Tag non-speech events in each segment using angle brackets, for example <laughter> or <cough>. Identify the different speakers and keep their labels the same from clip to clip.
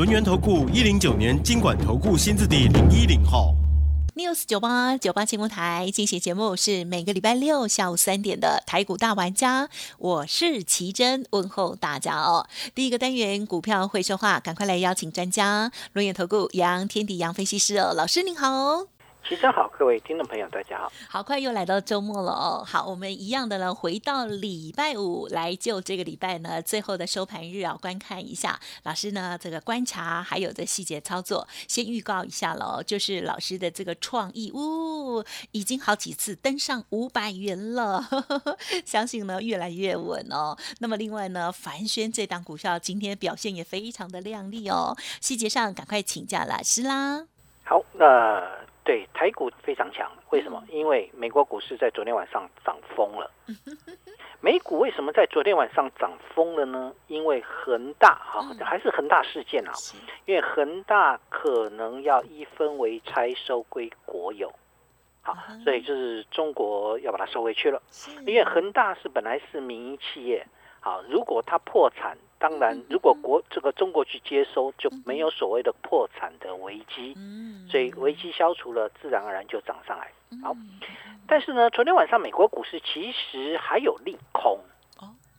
Speaker 1: 轮源投顾一零九年经管投顾新字第零一零号
Speaker 2: ，news 九八九八节目台进行节目是每个礼拜六下午三点的台股大玩家，我是奇珍，问候大家哦。第一个单元股票会说话，赶快来邀请专家轮源投顾杨天地杨分析师哦，老师您好。
Speaker 3: 齐生好，各位听众朋友，大家好。
Speaker 2: 好快又来到周末了哦。好，我们一样的呢，回到礼拜五来就这个礼拜呢最后的收盘日啊，观看一下老师呢这个观察还有的细节操作，先预告一下喽，就是老师的这个创意，呜，已经好几次登上五百元了，<laughs> 相信呢越来越稳哦。那么另外呢，凡轩这档股票今天表现也非常的亮丽哦，细节上赶快请教老师啦。
Speaker 3: 好，那。对台股非常强，为什么？因为美国股市在昨天晚上涨疯了。<laughs> 美股为什么在昨天晚上涨疯了呢？因为恒大啊，还是恒大事件啊。因为恒大可能要一分为拆收归国有，好，所以就是中国要把它收回去了。因为恒大是本来是民营企业，好，如果它破产。当然，如果国这个中国去接收，就没有所谓的破产的危机，所以危机消除了，自然而然就涨上来。好，但是呢，昨天晚上美国股市其实还有利空，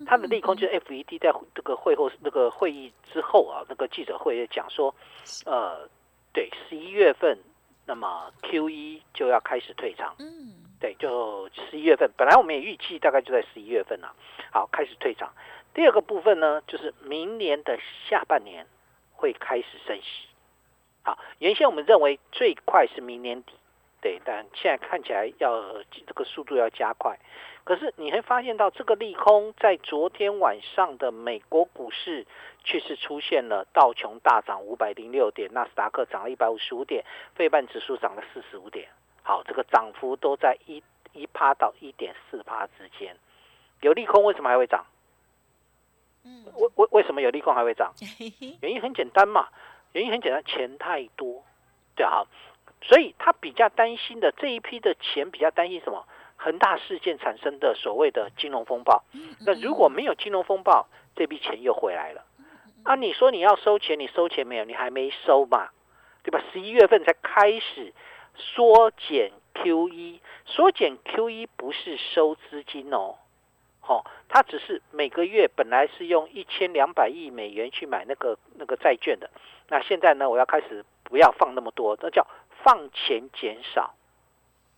Speaker 3: 它的利空就是 FED 在这个会后那个会议之后啊，那个记者会讲说，呃，对，十一月份，那么 QE 就要开始退场，嗯，对，就十一月份，本来我们也预计大概就在十一月份了，好，开始退场。第二个部分呢，就是明年的下半年会开始升息。好，原先我们认为最快是明年底，对，但现在看起来要这个速度要加快。可是你会发现到这个利空，在昨天晚上的美国股市却是出现了道琼大涨五百零六点，纳斯达克涨了一百五十五点，费半指数涨了四十五点。好，这个涨幅都在一一趴到一点四趴之间。有利空为什么还会涨？为为为什么有利空还会涨？<laughs> 原因很简单嘛，原因很简单，钱太多，对啊，所以他比较担心的这一批的钱比较担心什么？恒大事件产生的所谓的金融风暴。那如果没有金融风暴，这笔钱又回来了。啊，你说你要收钱，你收钱没有？你还没收嘛，对吧？十一月份才开始缩减 QE，缩减 QE 不是收资金哦。哦，它只是每个月本来是用一千两百亿美元去买那个那个债券的，那现在呢，我要开始不要放那么多，那叫放钱减少。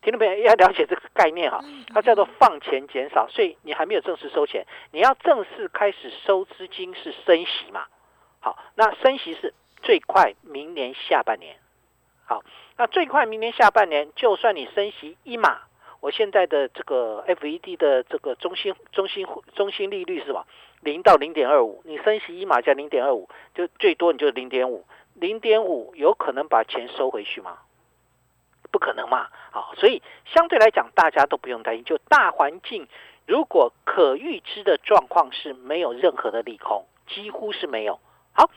Speaker 3: 听众朋友要了解这个概念哈，它叫做放钱减少，所以你还没有正式收钱，你要正式开始收资金是升息嘛？好，那升息是最快明年下半年。好，那最快明年下半年，就算你升息一码。我现在的这个 FED 的这个中心中心中心利率是吧？零到零点二五，你升息一码加零点二五，就最多你就零点五，零点五有可能把钱收回去吗？不可能嘛！好，所以相对来讲，大家都不用担心。就大环境，如果可预知的状况是没有任何的利空，几乎是没有。好。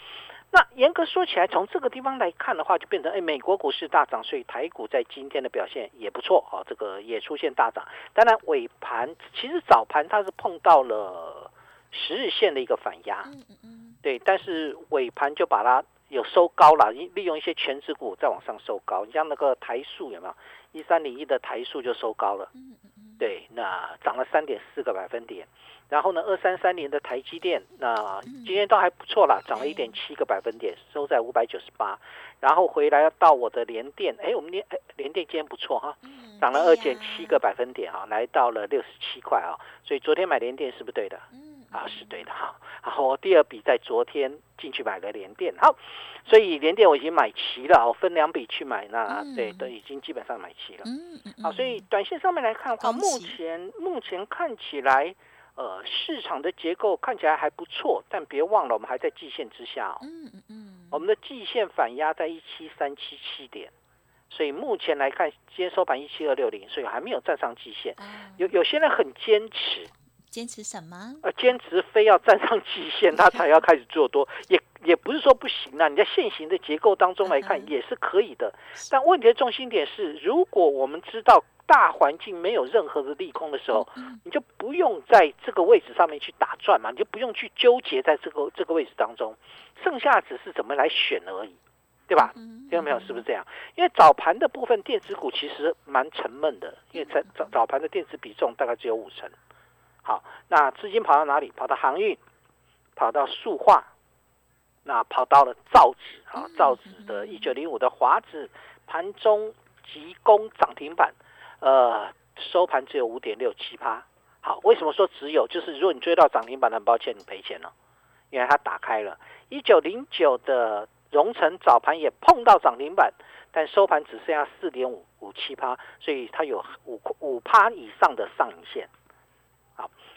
Speaker 3: 那严格说起来，从这个地方来看的话，就变成哎，美国股市大涨，所以台股在今天的表现也不错啊，这个也出现大涨。当然尾盘其实早盘它是碰到了十日线的一个反压，嗯嗯嗯，对，但是尾盘就把它有收高了，利用一些全指股再往上收高。你像那个台数有没有？一三零一的台数就收高了，对，那涨了三点四个百分点。然后呢，二三三年的台积电，那今天都还不错啦，涨了一点七个百分点，收在五百九十八。然后回来到我的联电，哎，我们联哎联电今天不错哈，涨了二点七个百分点啊，来到了六十七块啊。所以昨天买联电是不是对的？嗯，啊是对的哈。然后第二笔在昨天进去买了联电，好，所以联电我已经买齐了，我分两笔去买，那对都已经基本上买齐了。嗯嗯。好，所以短线上面来看的话，目前目前看起来。呃，市场的结构看起来还不错，但别忘了我们还在季线之下哦。嗯嗯嗯。我们的季线反压在一七三七七点，所以目前来看，今天收盘一七二六零，所以还没有站上季线。有有些人很坚持，
Speaker 2: 坚持什么？
Speaker 3: 呃，坚持非要站上极限，他才要开始做多，<laughs> 也也不是说不行啊。你在现行的结构当中来看，也是可以的。但问题的重心点是，如果我们知道。大环境没有任何的利空的时候，你就不用在这个位置上面去打转嘛，你就不用去纠结在这个这个位置当中，剩下只是怎么来选而已，对吧？听到没有？是不是这样？因为早盘的部分电子股其实蛮沉闷的，因为在早早盘的电子比重大概只有五成。好，那资金跑到哪里？跑到航运，跑到塑化，那跑到了造纸啊，造纸的一九零五的华指盘中急攻涨停板。呃，收盘只有五点六七趴。好，为什么说只有？就是如果你追到涨停板，很抱歉，你赔钱了，因为它打开了。一九零九的荣成早盘也碰到涨停板，但收盘只剩下四点五五七趴，所以它有五五趴以上的上影线。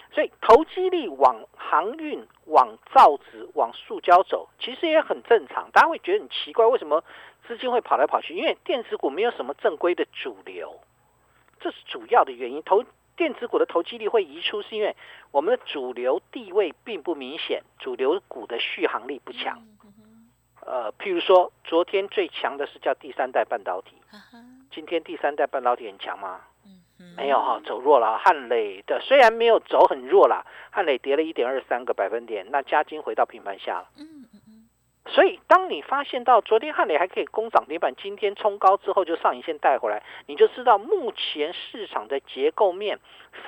Speaker 3: 好，所以投机力往航运、往造纸、往塑胶走，其实也很正常。大家会觉得很奇怪，为什么资金会跑来跑去？因为电子股没有什么正规的主流。这是主要的原因，投电子股的投机力会移出，是因为我们的主流地位并不明显，主流股的续航力不强。呃，譬如说，昨天最强的是叫第三代半导体，今天第三代半导体很强吗？没有哈，走弱了。汉磊的虽然没有走很弱啦，汉磊跌了一点二三个百分点，那加金回到平盘下了。嗯嗯所以，当你发现到昨天汉磊还可以攻涨停板，今天冲高之后就上影线带回来，你就知道目前市场的结构面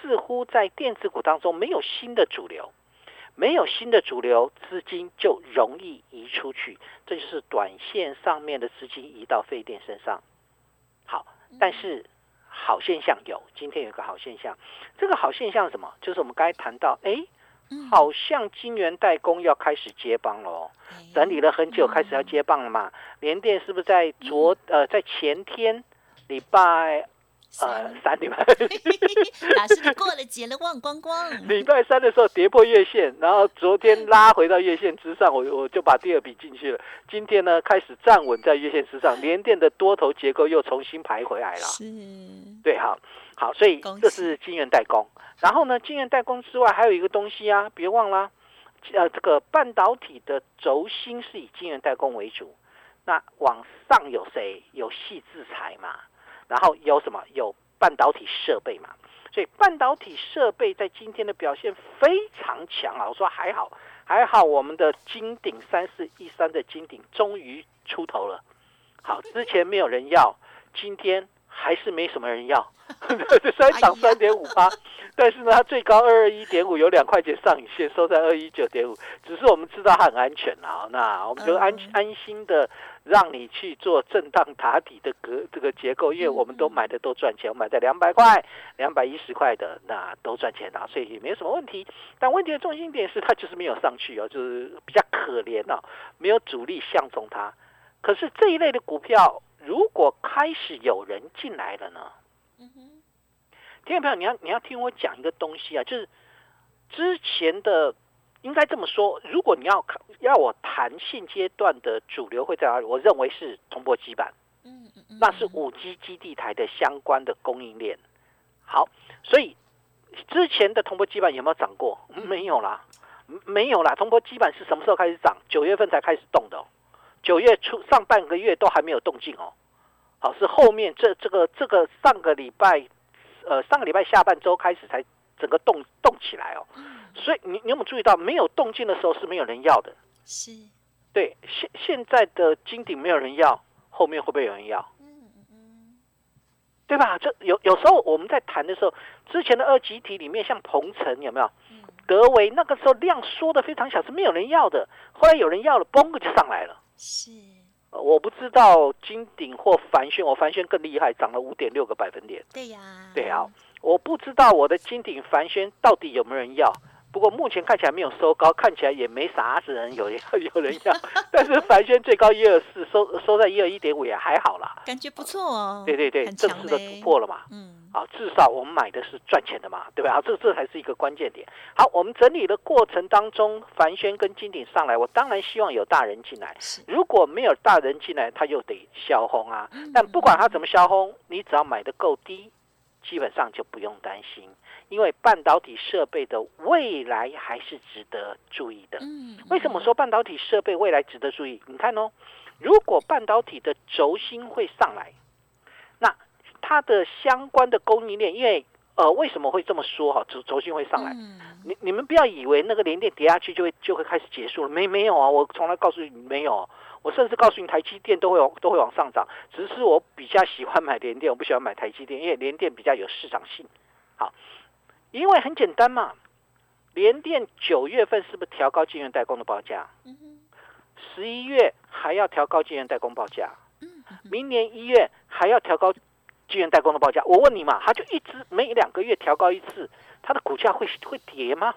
Speaker 3: 似乎在电子股当中没有新的主流，没有新的主流，资金就容易移出去，这就是短线上面的资金移到废电身上。好，但是好现象有，今天有一个好现象，这个好现象什么？就是我们刚才谈到，哎。好像金源代工要开始接棒了，整理了很久，开始要接棒了嘛？联电是不是在昨呃在前天礼拜呃三礼拜？<laughs> <laughs>
Speaker 2: 老师过了节了，忘光光。
Speaker 3: 礼拜三的时候跌破月线，然后昨天拉回到月线之上，我我就把第二笔进去了。今天呢开始站稳在月线之上，连电的多头结构又重新排回来了。
Speaker 2: 是，
Speaker 3: 对，好，好，所以这是金源代工。然后呢，晶圆代工之外还有一个东西啊，别忘了，呃，这个半导体的轴心是以晶圆代工为主。那往上有谁？有细制裁嘛？然后有什么？有半导体设备嘛？所以半导体设备在今天的表现非常强啊！我说还好，还好，我们的金鼎三四一三的金鼎终于出头了。好，之前没有人要，今天。还是没什么人要，<laughs> 虽然涨三点五八，但是呢，它最高二二一点五，有两块钱上影线，收在二一九点五。只是我们知道它很安全啊，那我们就安安心的让你去做震荡打底的格这个结构，因为我们都买的都赚钱，我买在两百块、两百一十块的那都赚钱啊，所以也没有什么问题。但问题的重心点是它就是没有上去哦，就是比较可怜哦，没有主力相中它。可是这一类的股票。如果开始有人进来了呢？嗯哼，听众朋友，你要你要听我讲一个东西啊，就是之前的应该这么说，如果你要要我谈现阶段的主流会在哪里，我认为是铜箔基板，嗯嗯嗯，那是五 G 基地台的相关的供应链。好，所以之前的铜箔基板有没有涨过？没有啦，没有啦。铜箔基板是什么时候开始涨？九月份才开始动的。九月初上半个月都还没有动静哦，好是后面这这个这个上个礼拜，呃上个礼拜下半周开始才整个动动起来哦，所以你你有没有注意到没有动静的时候是没有人要的，
Speaker 2: 是，
Speaker 3: 对现现在的金顶没有人要，后面会不会有人要？嗯嗯，对吧？这有有时候我们在谈的时候，之前的二级体里面像鹏程有没有？德维那个时候量缩的非常小，是没有人要的，后来有人要了，嘣就上来了。是，我不知道金顶或凡轩，我凡轩更厉害，涨了五点六个百分点。
Speaker 2: 对呀，
Speaker 3: 对啊，我不知道我的金鼎凡轩到底有没有人要。不过目前看起来没有收高，看起来也没啥子人有 <laughs> 有人要。但是凡轩最高一二四，收收在一二一点五也还好啦，
Speaker 2: 感觉不错哦。
Speaker 3: 对对对，正式的突破了嘛。嗯。啊，至少我们买的是赚钱的嘛，对吧？这这才是一个关键点。好，我们整理的过程当中，凡轩跟金鼎上来，我当然希望有大人进来。如果没有大人进来，他又得销轰啊。但不管他怎么销轰，你只要买的够低，基本上就不用担心，因为半导体设备的未来还是值得注意的。为什么说半导体设备未来值得注意？你看哦，如果半导体的轴心会上来。那它的相关的供应链，因为呃，为什么会这么说哈？轴轴心会上来，你你们不要以为那个连电跌下去就会就会开始结束了，没没有啊？我从来告诉你没有，我甚至告诉你台积电都会往都会往上涨，只是我比较喜欢买联电，我不喜欢买台积电，因为联电比较有市场性。好，因为很简单嘛，联电九月份是不是调高晶圆代工的报价？十一月还要调高晶圆代工报价，明年一月还要调高。晶圆代工的报价，我问你嘛，它就一直每两个月调高一次，它的股价会会跌吗？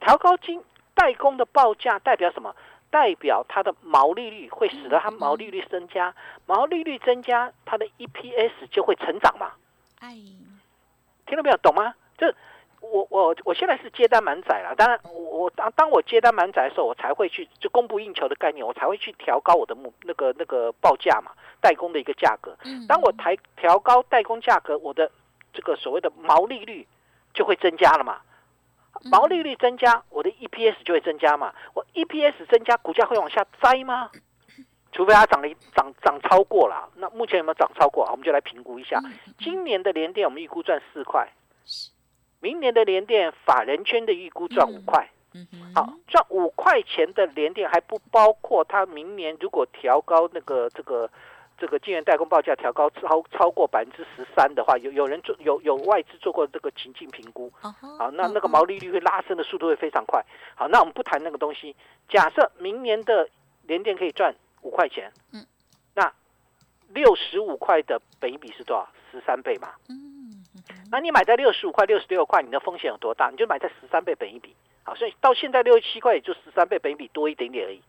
Speaker 3: 调高金代工的报价代表什么？代表它的毛利率会使得它毛利率增加，毛利率增加，它的 EPS 就会成长嘛？哎，听到没有？懂吗？就。我我我现在是接单满载了，当然我我当当我接单满载的时候，我才会去就供不应求的概念，我才会去调高我的目那个那个报价嘛，代工的一个价格。当我抬调高代工价格，我的这个所谓的毛利率就会增加了嘛。毛利率增加，我的 EPS 就会增加嘛。我 EPS 增加，股价会往下栽吗？除非它涨了涨涨超过了。那目前有没有涨超过？我们就来评估一下。今年的联电，我们预估赚四块。明年的联电法人圈的预估赚五块，好赚五块钱的联电还不包括它明年如果调高那个这个这个晶圆代工报价调高超超过百分之十三的话，有有人做有有外资做过这个情境评估，好那那个毛利率会拉升的速度会非常快。好，那我们不谈那个东西，假设明年的联电可以赚五块钱，嗯，那六十五块的本益比是多少？十三倍嘛，嗯。那你买在六十五块、六十六块，你的风险有多大？你就买在十三倍本一比，好，所以到现在六十七块，也就十三倍本一比多一点点而已。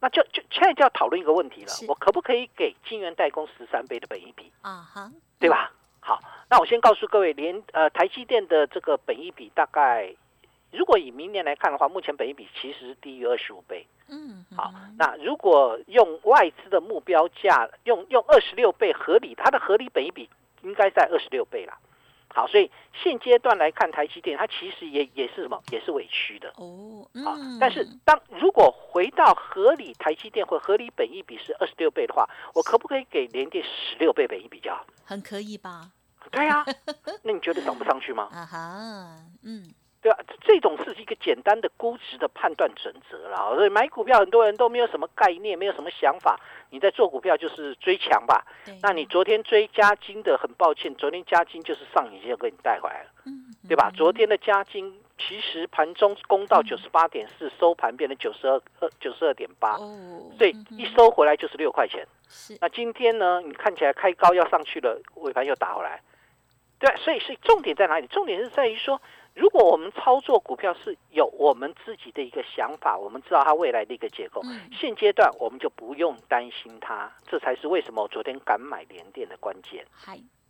Speaker 3: 那就就现在就要讨论一个问题了，我可不可以给金源代工十三倍的本一比？啊哈，对吧？好，那我先告诉各位，连呃台积电的这个本一比大概，如果以明年来看的话，目前本一比其实是低于二十五倍。嗯，好，那如果用外资的目标价，用用二十六倍合理，它的合理本一比应该在二十六倍了。好，所以现阶段来看，台积电它其实也也是什么，也是委屈的哦。好，但是当如果回到合理台积电或合理本益比是二十六倍的话，我可不可以给联电十六倍本益比较？
Speaker 2: 很可以吧？
Speaker 3: 对呀，<laughs> 那你觉得涨不上去吗？啊哈，嗯。对吧？这种是一个简单的估值的判断准则了。所以买股票，很多人都没有什么概念，没有什么想法。你在做股票就是追强吧？那你昨天追加金的，很抱歉，昨天加金就是上影线给你带回来了，对吧？昨天的加金其实盘中攻到九十八点四，收盘变成九十二二九十二点八，所以一收回来就是六块钱。那今天呢？你看起来开高要上去了，尾盘又打回来。对，所以所以重点在哪里？重点是在于说。如果我们操作股票是有我们自己的一个想法，我们知道它未来的一个结构，现阶段我们就不用担心它，这才是为什么我昨天敢买联电的关键。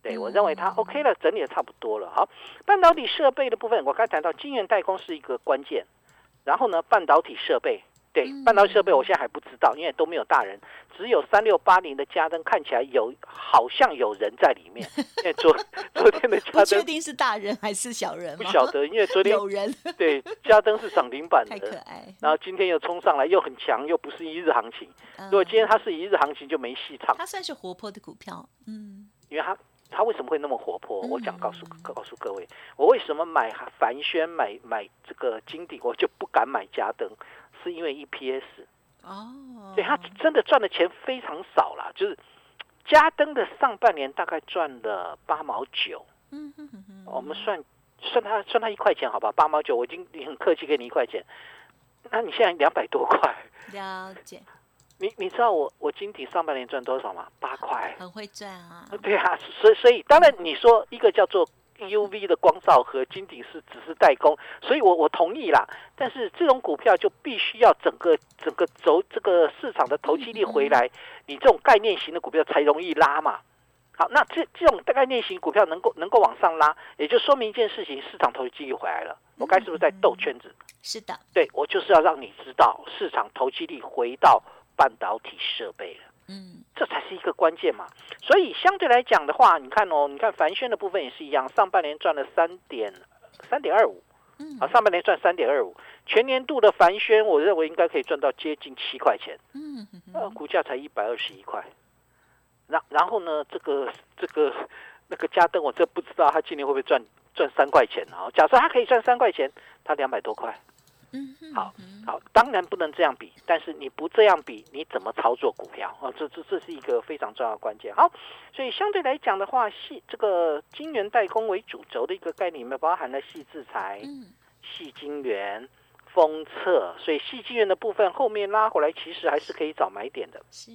Speaker 3: 对我认为它 OK 了，整理的差不多了。好，半导体设备的部分，我刚才谈到晶圆代工是一个关键，然后呢，半导体设备。对半导体设备，我现在还不知道，因为都没有大人，只有三六八零的加灯看起来有，好像有人在里面。<laughs> 因为昨昨天的加灯，
Speaker 2: 确定是大人还是小人？
Speaker 3: 不晓得，因为昨天
Speaker 2: 有人。
Speaker 3: 对，加灯是涨停板的，
Speaker 2: 太可爱。
Speaker 3: 然后今天又冲上来，又很强，又不是一日行情。如果今天它是一日行情，就没戏唱。
Speaker 2: 它算是活泼的股票，嗯，
Speaker 3: 因为它它为什么会那么活泼？我想告诉告诉各位，我为什么买凡轩买买这个金鼎，我就不敢买加灯。是因为 EPS 哦，对他真的赚的钱非常少啦，就是加登的上半年大概赚了八毛九，嗯哼哼哼，我们算算他算他一块钱好吧，八毛九我已经很客气给你一块钱，那你现在两百多块，
Speaker 2: 了解，
Speaker 3: 你你知道我我晶体上半年赚多少吗？八块，
Speaker 2: 很会赚啊，
Speaker 3: 对啊，所以所以当然你说一个叫做。U V 的光照和金鼎是只是代工，所以我我同意啦。但是这种股票就必须要整个整个走这个市场的投机力回来，你这种概念型的股票才容易拉嘛。好，那这这种概念型股票能够能够往上拉，也就说明一件事情，市场投机力回来了。我该是不是在斗圈子？
Speaker 2: 是的，
Speaker 3: 对我就是要让你知道，市场投机力回到半导体设备了。
Speaker 2: 嗯，
Speaker 3: 这才是一个关键嘛。所以相对来讲的话，你看哦，你看凡轩的部分也是一样，上半年赚了三点三点二五，
Speaker 2: 嗯
Speaker 3: 啊，上半年赚三点二五，全年度的凡轩，我认为应该可以赚到接近七块钱，
Speaker 2: 嗯嗯
Speaker 3: 呃，股价才一百二十一块。然然后呢，这个这个那个嘉登，我这不知道他今年会不会赚赚三块钱啊？假设他可以赚三块钱，他两百多块。
Speaker 2: 嗯嗯，
Speaker 3: 好好，当然不能这样比，但是你不这样比，你怎么操作股票啊？这这这是一个非常重要的关键。好，所以相对来讲的话，细这个晶圆代工为主轴的一个概念里面，包含了细制裁、
Speaker 2: 嗯
Speaker 3: 细晶圆、封测，所以细晶圆的部分后面拉回来，其实还是可以找买点的。
Speaker 2: 是，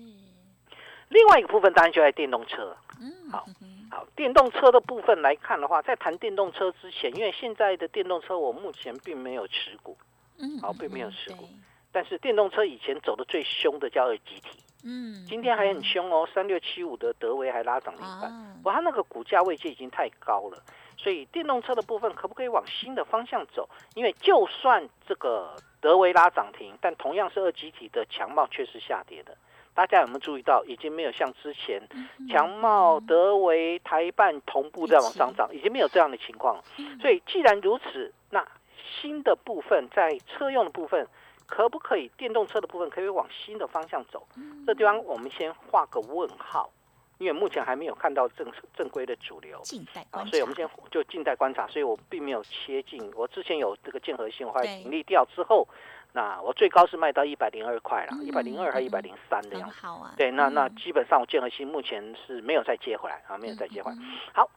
Speaker 3: 另外一个部分当然就在电动车。
Speaker 2: 嗯
Speaker 3: 好
Speaker 2: 嗯
Speaker 3: 好，电动车的部分来看的话，在谈电动车之前，因为现在的电动车我目前并没有持股，
Speaker 2: 嗯，
Speaker 3: 好并没有持股
Speaker 2: 对
Speaker 3: 但是电动车以前走的最凶的叫二极体。
Speaker 2: 嗯，
Speaker 3: 今天还很凶哦，三六七五的德维还拉涨停板，
Speaker 2: 啊
Speaker 3: 不过它那个股价位阶已经太高了，所以电动车的部分可不可以往新的方向走？因为就算这个德维拉涨停，但同样是二级体的强茂却是下跌的。大家有没有注意到，已经没有像之前
Speaker 2: 嗯
Speaker 3: 强茂、德维、台办同步在往上涨，已经没有这样的情况了。所以既然如此，那新的部分在车用的部分，可不可以电动车的部分可以往新的方向走？这地方我们先画个问号，因为目前还没有看到正正规的主流啊，
Speaker 2: 静待观察，
Speaker 3: 所以我们先就静待观察。所以我并没有切进，我之前有这个建和信，后来
Speaker 2: 对
Speaker 3: 盈利掉之后，那我最高是卖到一百零二块了，
Speaker 2: 嗯
Speaker 3: 一百零二还一百零三的样子。
Speaker 2: 好啊，
Speaker 3: 对，那那
Speaker 2: 嗯
Speaker 3: 基本上我建和新目前是没有再接回来啊，没有再接回来。好，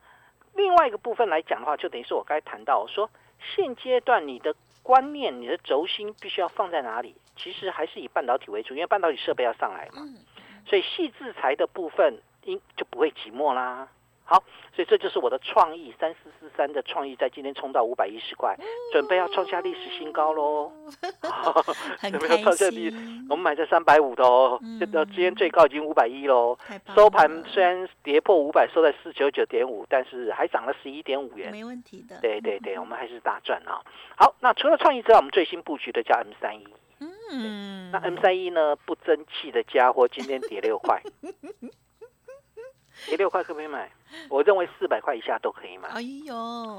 Speaker 3: 另外一个部分来讲的话，就等于是我刚才谈到说，现阶段你的观念、你的轴心必须要放在哪里？其实还是以半导体为主，因为半导体设备要上来嘛，
Speaker 2: 嗯
Speaker 3: 所以细制材的部分应就不会寂寞啦。好，所以这就是我的创意三四四三的创意，在今天冲到五百一十块，准备要创下历史新高喽。<laughs> <laughs>
Speaker 2: 很
Speaker 3: 准备要
Speaker 2: 开
Speaker 3: 创下历
Speaker 2: 心，
Speaker 3: 我们买在三百五的哦，
Speaker 2: 嗯
Speaker 3: 现在今天最高已经五百一喽。收盘
Speaker 2: 了
Speaker 3: 虽然跌破五百，收在四九九点五，但是还涨了十一点五元。
Speaker 2: 没问题的，
Speaker 3: 对对对，我们还是大赚啊！好，那除了创意之外，我们最新布局的叫 M 三一。
Speaker 2: 嗯，
Speaker 3: 那 M 三一呢，不争气的家伙，今天跌六块，<laughs> 跌六块可不可以买？我认为四百块以下都可以买。
Speaker 2: 哎呦，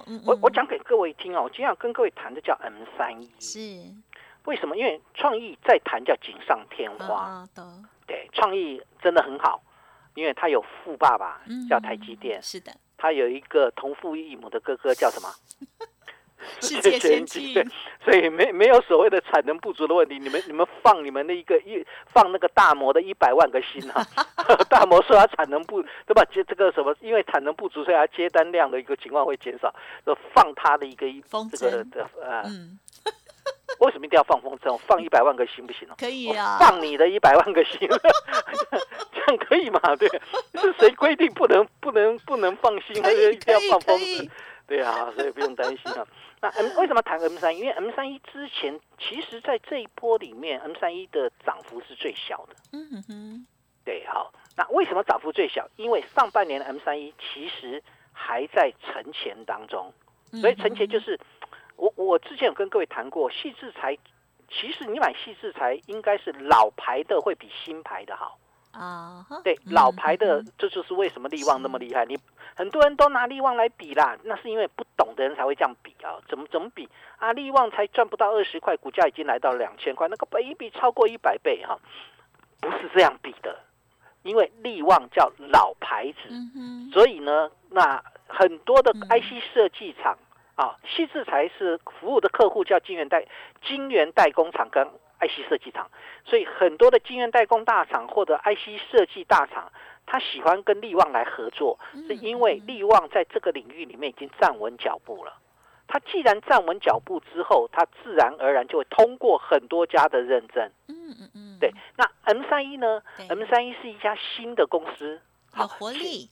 Speaker 2: 嗯
Speaker 3: 我我
Speaker 2: 嗯
Speaker 3: 讲给各位听哦，我今天要跟各位谈的叫 M 三一，
Speaker 2: 是
Speaker 3: 为什么？因为创意在谈叫锦上添花，
Speaker 2: 啊的，
Speaker 3: 对，创意真的很好，因为他有富爸爸
Speaker 2: 嗯
Speaker 3: 叫台积电，
Speaker 2: 是的，
Speaker 3: 他有一个同父异母的哥哥叫什么？<laughs> <laughs>
Speaker 2: 世界先进
Speaker 3: 对，所以没没有所谓的产能不足的问题。你们你们放你们的一个一放那个大摩的一百万个心啊，<laughs> 大摩说它产能不对吧？接这个什么，因为产能不足，所以它接单量的一个情况会减少，就放它的一个一这个的啊，
Speaker 2: 嗯，<laughs>
Speaker 3: 为什么一定要放风筝？放一百万个心不行哦？
Speaker 2: 可以啊，
Speaker 3: 放你的一百万个心，这样可以吗？对，是谁规定不能不能不能放心，还是一定要放风筝？对啊，所以不用担心啊。<laughs> 那 M 为什么谈 M 三？因为 M 三一之前，其实在这一波里面，M 三一的涨幅是最小的。
Speaker 2: 嗯哼哼，
Speaker 3: 对，好，那为什么涨幅最小？因为上半年的 M 三一其实还在存钱当中，所以存钱就是我我之前有跟各位谈过，细制裁，其实你买细制裁应该是老牌的会比新牌的好。
Speaker 2: 啊哈，
Speaker 3: 对，
Speaker 2: 嗯
Speaker 3: 老牌的这就是为什么力旺那么厉害。你很多人都拿力旺来比啦，那是因为不懂的人才会这样比啊。怎么怎么比啊？力旺才赚不到二十块，股价已经来到两千块，那个比超过一百倍哈、不是这样比的。因为力旺叫老牌子，
Speaker 2: 嗯，
Speaker 3: 所以呢，那很多的
Speaker 2: 嗯
Speaker 3: IC 设计厂啊，细制才是服务的客户叫晶圆代晶圆代工厂跟 IC 设计厂，所以很多的晶圆代工大厂或者 IC 设计大厂，他喜欢跟力旺来合作，是因为力旺在这个领域里面已经站稳脚步了。他既然站稳脚步之后，他自然而然就会通过很多家的认证。
Speaker 2: 嗯嗯嗯，
Speaker 3: 对，那 M 三一呢？M 三一是一家新的公司，
Speaker 2: 有活力，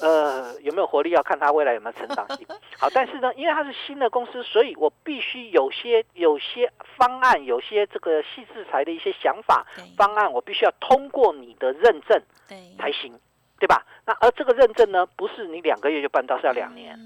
Speaker 3: 呃，有没有活力要看它未来有没有成长性。好，但是呢，因为它是新的公司，所以我必须有些有些方案，有些这个细制裁的一些想法方案，我必须要通过你的认证
Speaker 2: 对，
Speaker 3: 才行。对吧？那而这个认证呢，不是你两个月就办到，是要两年。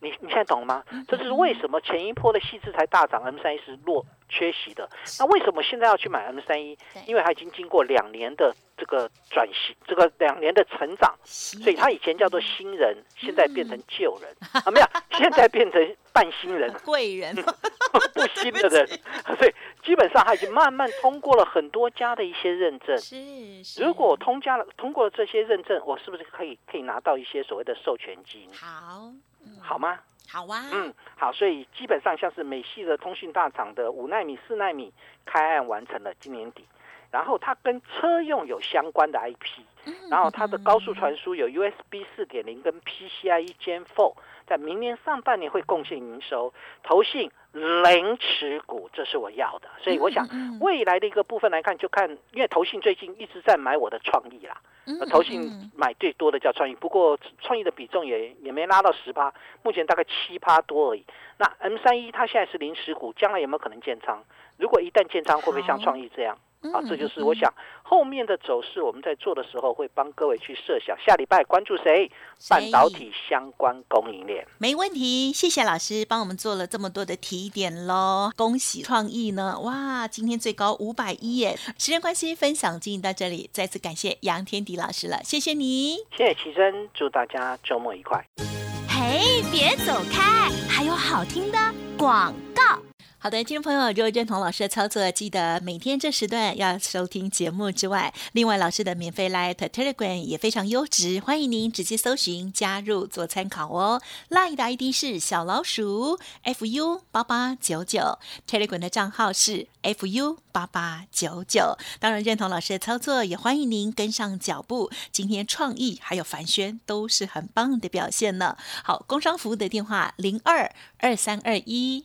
Speaker 2: 嗯，
Speaker 3: 你你现在懂了吗？这就是为什么前一波的细致才大涨，M 三一是落缺席的。那为什么现在要去买 M 三一？因为它已经经过两年的这个转型，这个两年的成长，所以它以前叫做新人，现在变成旧人啊，没有，现在变成半新人、<laughs>
Speaker 2: 贵人、<laughs>
Speaker 3: 不新的人。<laughs> 所以基本上它已经慢慢通过了很多家的一些认证。
Speaker 2: 是，
Speaker 3: 如果通加了通过了这些认证，我是不是可以可以拿到一些所谓的授权金？
Speaker 2: 好，
Speaker 3: 好吗？
Speaker 2: 好啊，
Speaker 3: 嗯，好，所以基本上像是美系的通讯大厂的五纳米、四纳米开案完成了今年底，然后它跟车用有相关的 IP，然后它的高速传输有 USB 四点零跟 PCIe Gen 4，在明年上半年会贡献营收，投信零持股，这是我要的，所以我想未来的一个部分来看，就看因为投信最近一直在买我的创意啦。投信买最多的叫创意，不过创意的比重也也没拉到十趴，目前大概七趴多而已。那 M 三一它现在是零十股，将来有没有可能建仓？如果一旦建仓，会不会像创意这样？好，这就是我想后面的走势，我们在做的时候会帮各位去设想。下礼拜关注谁？半导体相关供应链。
Speaker 2: 没问题，谢谢老师帮我们做了这么多的提点喽。恭喜创意呢，哇，今天最高五百一耶！时间关系，分享进行到这里，再次感谢杨天迪老师了，谢谢你。
Speaker 3: 谢谢奇珍，祝大家周末愉快。
Speaker 4: 嘿，别走开，还有好听的广告。
Speaker 2: 好的，听众朋友，如果认同老师的操作，记得每天这时段要收听节目之外，另外老师的免费 Light Telegram 也非常优质，欢迎您直接搜寻加入做参考哦。Light 的 ID 是小老鼠 fu 八八九九，Telegram 的账号是 fu 八八九九。当然，认同老师的操作，也欢迎您跟上脚步。今天创意还有凡轩都是很棒的表现呢。好，工商服务的电话零二二三二一。